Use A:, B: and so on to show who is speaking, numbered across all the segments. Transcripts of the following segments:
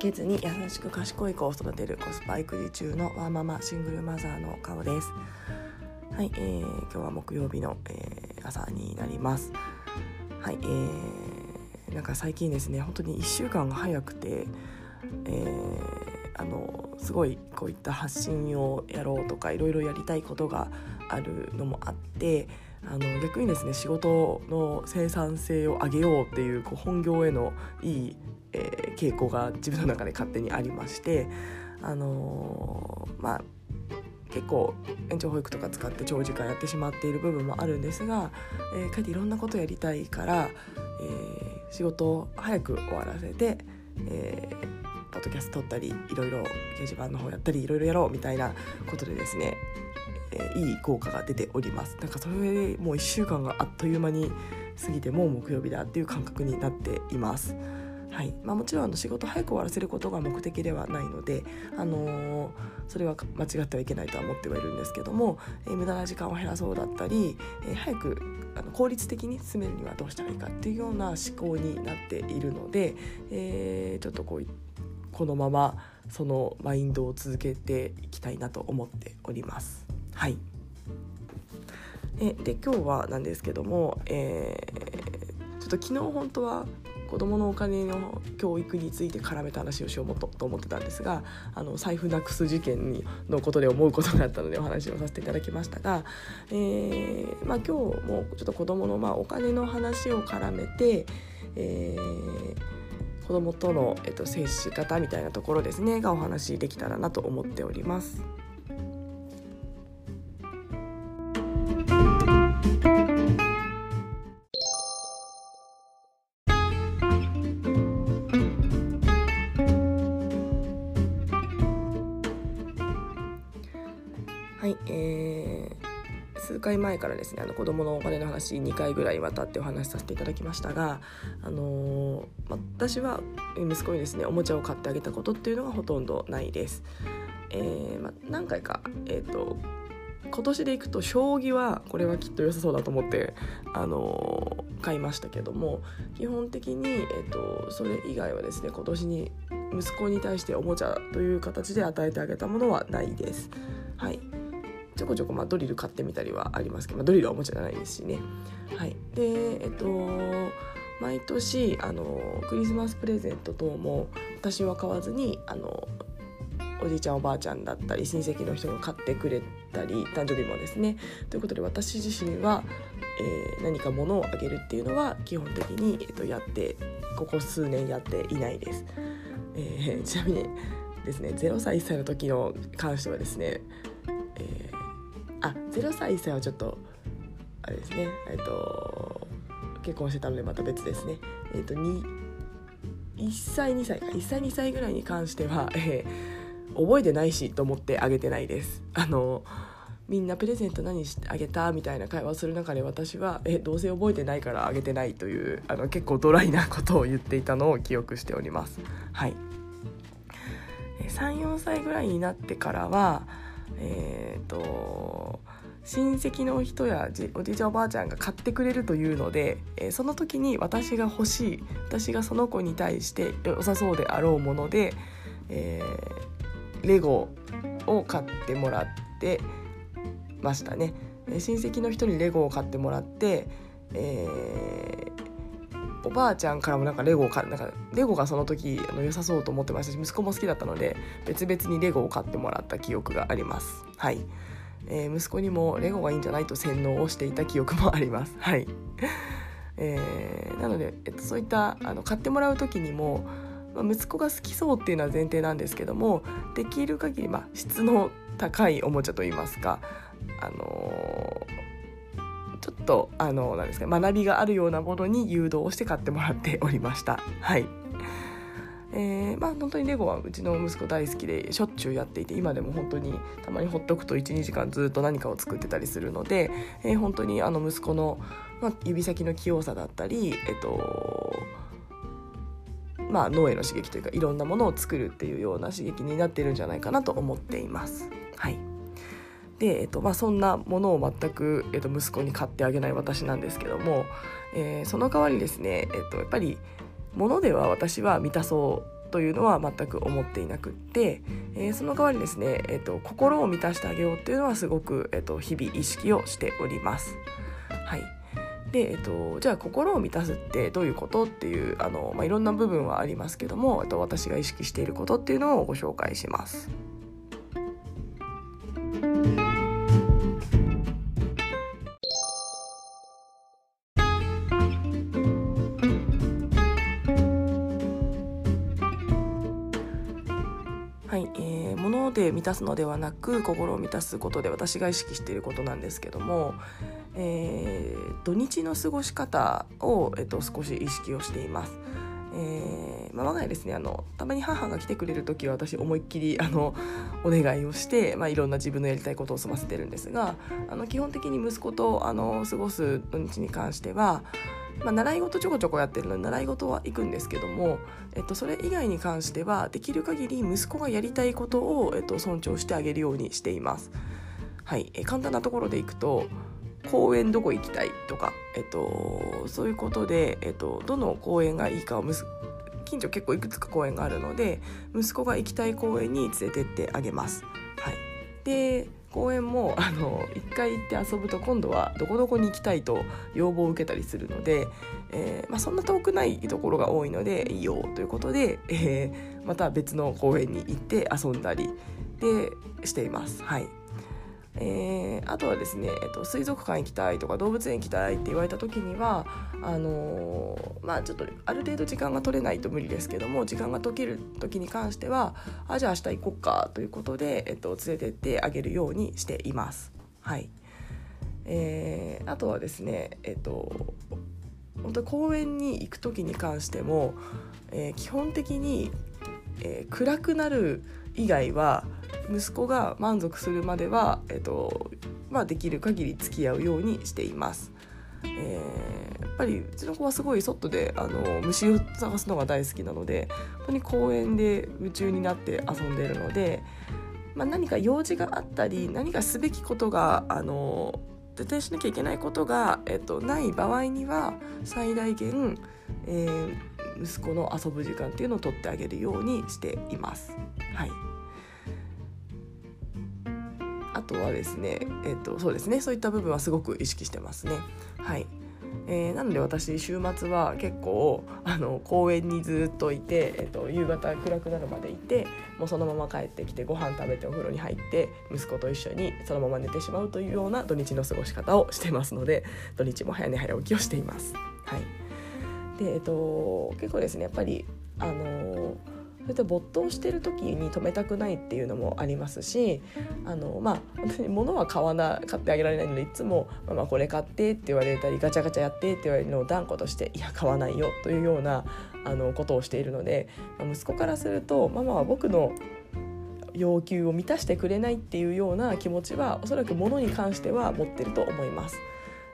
A: けずに優しく賢い子を育てるコスパ育児中のワーママシングルマザーの顔です。はい、えー、今日は木曜日の、えー、朝になります。はい、えー、なんか最近ですね本当に1週間が早くてえー、あのすごいこういった発信をやろうとかいろいろやりたいことがあるのもあってあの逆にですね仕事の生産性を上げようっていうこう本業へのいい、えー、傾向が自分の中で勝手にありましてあのー、まあ結構延長保育とか使って長時間やってしまっている部分もあるんですが、えー、かえっていろんなことやりたいから、えー、仕事を早く終わらせて、えー、ポッドキャスト撮ったりいろいろ掲示板の方やったりいろいろやろうみたいなことでですねえー、いい効果が出ております。なんかそれでもう1週間があっという間に過ぎてもう木曜日だっていう感覚になっています。はい。まあ、もちろんあの仕事早く終わらせることが目的ではないので、あのー、それは間違ってはいけないとは思ってはいるんですけども、えー、無駄な時間を減らそうだったり、えー、早くあの効率的に進めるにはどうしたらいいかっていうような思考になっているので、えー、ちょっとこうこのままそのマインドを続けていきたいなと思っております。はいえで今日はなんですけども、えー、ちょっと昨日本当は子どものお金の教育について絡めた話をしようと思ってたんですがあの財布なくす事件のことで思うことがあったのでお話をさせていただきましたが、えーまあ、今日もちょっと子どものまあお金の話を絡めて、えー、子どもとの、えっと、接し方みたいなところですねがお話できたらなと思っております。数回前からですねあの子どものお金の話2回ぐらいわたってお話しさせていただきましたが、あのー、私は息子にですねおもちゃを買ってあげたことっていうのがほとんどないです。えーま、何回か、えーと、今年でいくと将棋はこれはきっと良さそうだと思って、あのー、買いましたけども基本的に、えーとそれ以外はですね今年に息子に対しておもちゃという形で与えてあげたものはないです。はいちょこちょこ、まあ、ドリル買ってみたりはありますけど、まあ、ドリルはおもちゃじゃないですしね。はい、でえっと毎年あのクリスマスプレゼント等も私は買わずにあのおじいちゃんおばあちゃんだったり親戚の人が買ってくれたり誕生日もですねということで私自身は、えー、何か物をあげるっていうのは基本的に、えっと、やってここ数年やっていないです。えー、ちなみにですね0歳1歳の時の関してはですね、あ0歳1歳はちょっとあれですね。えっと結婚してたのでまた別ですね。えっと1歳2歳か。1歳2歳ぐらいに関しては、えー、覚えてないしと思ってあげてないです。あのみんなプレゼント何してあげたみたいな会話する中で私はえどうせ覚えてないからあげてないというあの結構ドライなことを言っていたのを記憶しております。はい。34歳ぐらいになってからはえっ、ー、と親戚の人やおじいちゃんおばあちゃんが買ってくれるというので、えー、その時に私が欲しい私がその子に対して良さそうであろうもので、えー、レゴを買ってもらってましたね。親戚の人にレゴを買ってもらって、えおばあちゃんからもなんかレゴを買なんかレゴがその時あの良さそうと思ってましたし息子も好きだったので別々にレゴを買ってもらった記憶があります。はい、えー、息子にもレゴがいいんじゃないと洗脳をしていた記憶もあります。はい。えー、なので、えっと、そういったあの買ってもらう時にも、まあ、息子が好きそうっていうのは前提なんですけどもできる限りまあ質の高いおもちゃといいますかあのーとあのなんですか学びがあるようなものに誘導して買ってもらっておりました。はいえー、まあ本当にレゴはうちの息子大好きでしょっちゅうやっていて今でも本当にたまにほっとくと12時間ずっと何かを作ってたりするので、えー、本当にあの息子の、まあ、指先の器用さだったりえっとまあ脳への刺激というかいろんなものを作るっていうような刺激になってるんじゃないかなと思っています。はいで、えっとまあ、そんなものを全く、えっと、息子に買ってあげない私なんですけども、えー、その代わりですね、えっと、やっぱり物では私は満たそうというのは全く思っていなくって、えー、その代わりですね、えーと、心を満たしてあげようっていうのはすごく、えーと、日々意識をしております。はいでえっと、じゃあ心を満たすってどういうことっていうあの、まあ、いろんな部分はありますけどもえっと私が意識していることっていうのをご紹介します。満たすのではなく心を満たすことで私が意識していることなんですけども、えー、土日の過ごし方を、えっと、少し意識をしています。えーまあ、我が家ですねあのたまに母が来てくれる時は私思いっきりあのお願いをして、まあ、いろんな自分のやりたいことを済ませてるんですがあの基本的に息子とあの過ごす土日に関してはまあ、習い事ちょこちょこやってるので習い事は行くんですけども、えっと、それ以外に関してはできる限り息子がやりたいことを、えっと、尊重してあげるようにしています。はい、え簡単なところでいくと公園どこ行きたいとか、えっと、そういうことで、えっと、どの公園がいいかを近所結構いくつか公園があるので息子が行きたい公園に連れてってあげます。はい、で公園もあの1回行って遊ぶと今度はどこどこに行きたいと要望を受けたりするので、えーまあ、そんな遠くないところが多いのでいいよということで、えー、また別の公園に行って遊んだりでしています。はいえー、あとはですね、えっと、水族館行きたいとか動物園行きたいって言われた時にはあのー、まあちょっとある程度時間が取れないと無理ですけども時間が解ける時に関してはあじゃあ明日行こうかということで、えっと、連れてってあげるようにしています。はいえー、あとはですねえっと本当公園に行く時に関しても、えー、基本的に、えー、暗くなる以外は息子が満足するまでは、えーとまあ、できる限り付き合うようにしています。えー、やっぱりうちの子はすごい外であの虫を探すのが大好きなので本当に公園で夢中になって遊んでるので、まあ、何か用事があったり何かすべきことがあの絶対しなきゃいけないことが、えっと、ない場合には最大限、えー、息子の遊ぶ時間っていうのを取ってあげるようにしています。はいあとはですね、えっと、そうですねそういった部分はすごく意識してますね。はいえー、なので私週末は結構あの公園にずっといて、えっと、夕方暗くなるまでいてもうそのまま帰ってきてご飯食べてお風呂に入って息子と一緒にそのまま寝てしまうというような土日の過ごし方をしてますので土日も早寝早起きをしています。はいでえっと、結構ですねやっぱりあのーそれと没頭してる時に止めたくないっていうのもありますしあのまあ物は買わな買ってあげられないのでいつも「ママこれ買って」って言われたりガチャガチャやってって言われるのを断固として「いや買わないよ」というようなあのことをしているので、ま、息子からするとママは僕の要求を満たしてくれないっていうような気持ちはおそらく物に関しては持ってると思います。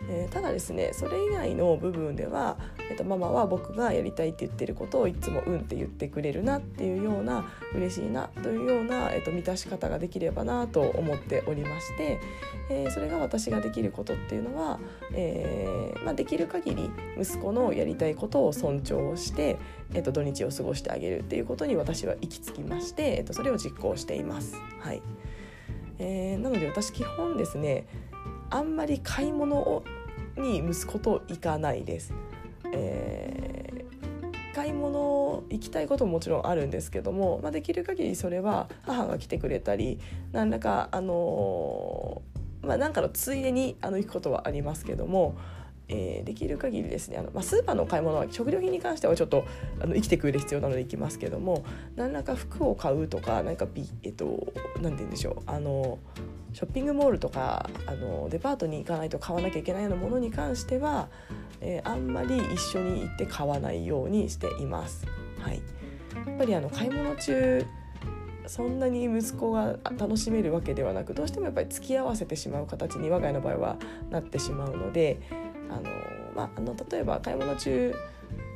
A: えー、ただですねそれ以外の部分では、えーと、ママは僕がやりたいって言ってることをいつも「うん」って言ってくれるなっていうような嬉しいなというような、えーと、満たし方ができればなと思っておりまして、えー、それが私ができることっていうのは、えー、まあ、できる限り息子のやりたいことを尊重して、えーと、土日を過ごしてあげるっていうことに私は行き着きまして、えー、とそれを実行しています。はいえー、なので私基本ですねあんまり買い物をに息子と行かないです。えー、買い物行きたいことももちろんあるんですけども、まあ、できる限りそれは母が来てくれたり何らかあのー、まあ、かのついでにあの行くことはありますけども。えー、できる限りですねあの、まあ、スーパーの買い物は食料品に関してはちょっとあの生きてくる必要なので行きますけども何らか服を買うとか何かビえっと何て言うんでしょうあのショッピングモールとかあのデパートに行かないと買わなきゃいけないようなものに関しては、えー、あんまり一緒に行って買わないようにしています。はい、やっぱりあの買い物中そんなに息子が楽しめるわけではなくどうしてもやっぱり付き合わせてしまう形に我が家の場合はなってしまうのであの、まあ、あの例えば買い物中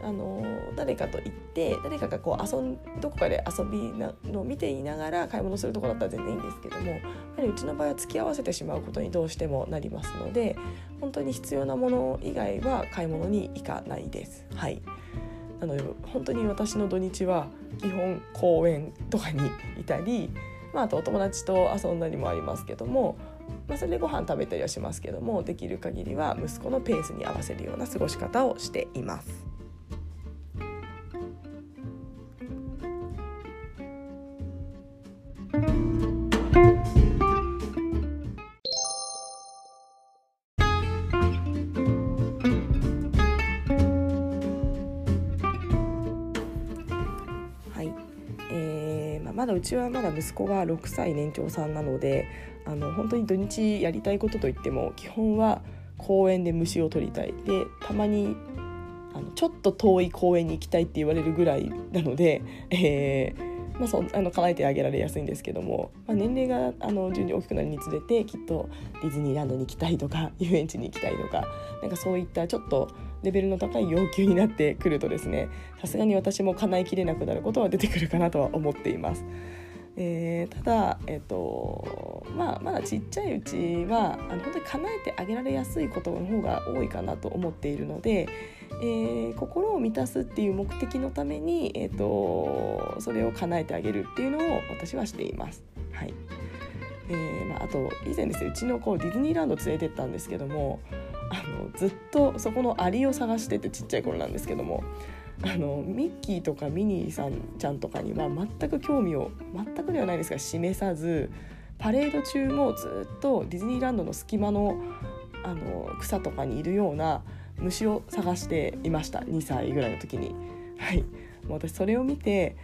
A: あの誰かと行って誰かがこう遊んどこかで遊びなのを見ていながら買い物するとこだったら全然いいんですけどもやはりうちの場合は付き合わせてしまうことにどうしてもなりますので本当に必要なもの以外は買い物に行かないです。はいなので本当に私の土日は基本公園とかにいたり、まあ、あとお友達と遊んだりもありますけども、まあ、それでご飯食べたりはしますけどもできる限りは息子のペースに合わせるような過ごし方をしています。うちはまだ息子が6歳年長さんなのであの本当に土日やりたいことといっても基本は公園で虫を取りたい。でたまにあのちょっと遠い公園に行きたいって言われるぐらいなので、えーまあ、そあの叶えてあげられやすいんですけども、まあ、年齢があの順に大きくなるにつれてきっとディズニーランドに行きたいとか遊園地に行きたいとかなんかそういったちょっとレベルの高い要求になってくるとですねさすがに私も叶えきれなくなることは出てくるかなとは思っています。えー、ただ、えーとまあ、まだちっちゃいうちはあの本当に叶えてあげられやすいことの方が多いかなと思っているので、えー、心を満たすっていう目的のために、えーと、それを叶えてあげるっていうのを私はしています。はいえーまあ、あと以前ですねうちの子ディズニーランド連れてったんですけどもあのずっとそこのアリを探しててちっちゃい頃なんですけどもあのミッキーとかミニーさんちゃんとかには全く興味を全くではないですが示さずパレード中もずっとディズニーランドの隙間のあの草とかにいるような虫を探していました2歳ぐらいの時に。はい、もう私それを見て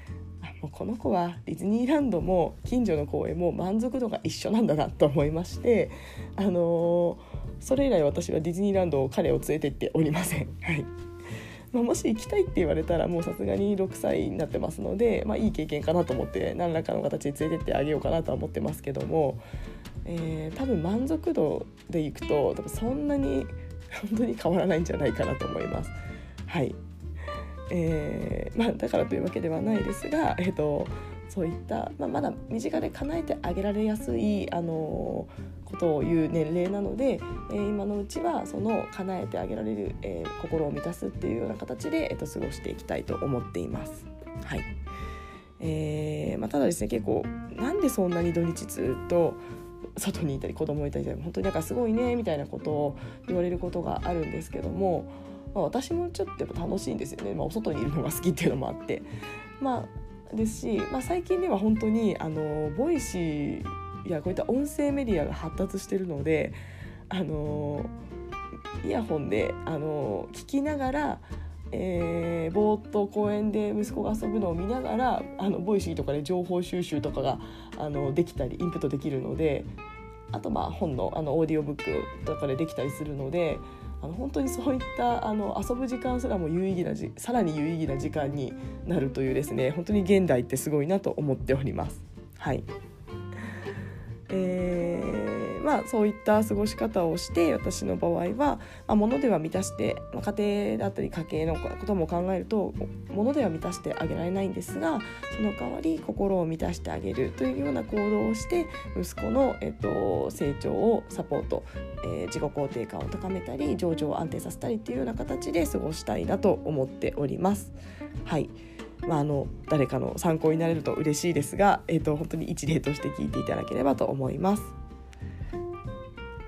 A: もうこの子はディズニーランドも近所の公園も満足度が一緒なんだなと思いまして、あのーそれ以来私はディズニーランドを彼を連れてっておりません。はいまあ、もし行きたいって言われたらもうさすがに6歳になってますので、まあ、いい経験かなと思って何らかの形で連れてってあげようかなとは思ってますけども、えー、多分満足度でいくと多分そんなに本当に変わらないんじゃないかなと思います。はいえーまあ、だからというわけではないですが、えーとそういった、まあ、まだ身近で叶えてあげられやすい、あのことを言う年齢なので、えー、今のうちはその叶えてあげられる、えー、心を満たすっていうような形で、えーと、過ごしていきたいと思っています。はいえーまあ、ただですね結構なんでそんなに土日ずっと外にいたり子供いたり本当になんかすごいねみたいなことを言われることがあるんですけども、まあ、私もちょっとやっぱ楽しいんですよね、まあ、お外にいるのが好きっていうのもあって。まあですし、まあ、最近では本当にあの Voicyやこういった音声メディアが発達してるのであのイヤホンであの聞きながらえー、ぼーっと公園で息子が遊ぶのを見ながらあの Voicy とかで情報収集とかがあのできたりインプットできるのであとまあ本のあのオーディオブックとかでできたりするのであの本当にそういったあの遊ぶ時間すらも有意義なじさらに有意義な時間になるというですね本当に現代ってすごいなと思っております。はいえー、まあ、そういった過ごし方をして私の場合は、まあ、物では満たして、まあ、家庭だったり家計のことも考えると物では満たしてあげられないんですがその代わり心を満たしてあげるというような行動をして息子の、えっと、成長をサポート、えー、自己肯定感を高めたり情緒を安定させたりっていうような形で過ごしたいなと思っております。はいまあ、あの誰かの参考になれると嬉しいですが、えーと、本当に一例として聞いていただければと思います。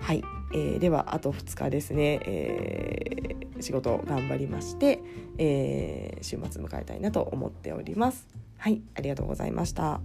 A: はい、えー、ではあと2日ですね、えー、仕事頑張りまして、えー、週末迎えたいなと思っております。はい、ありがとうございました。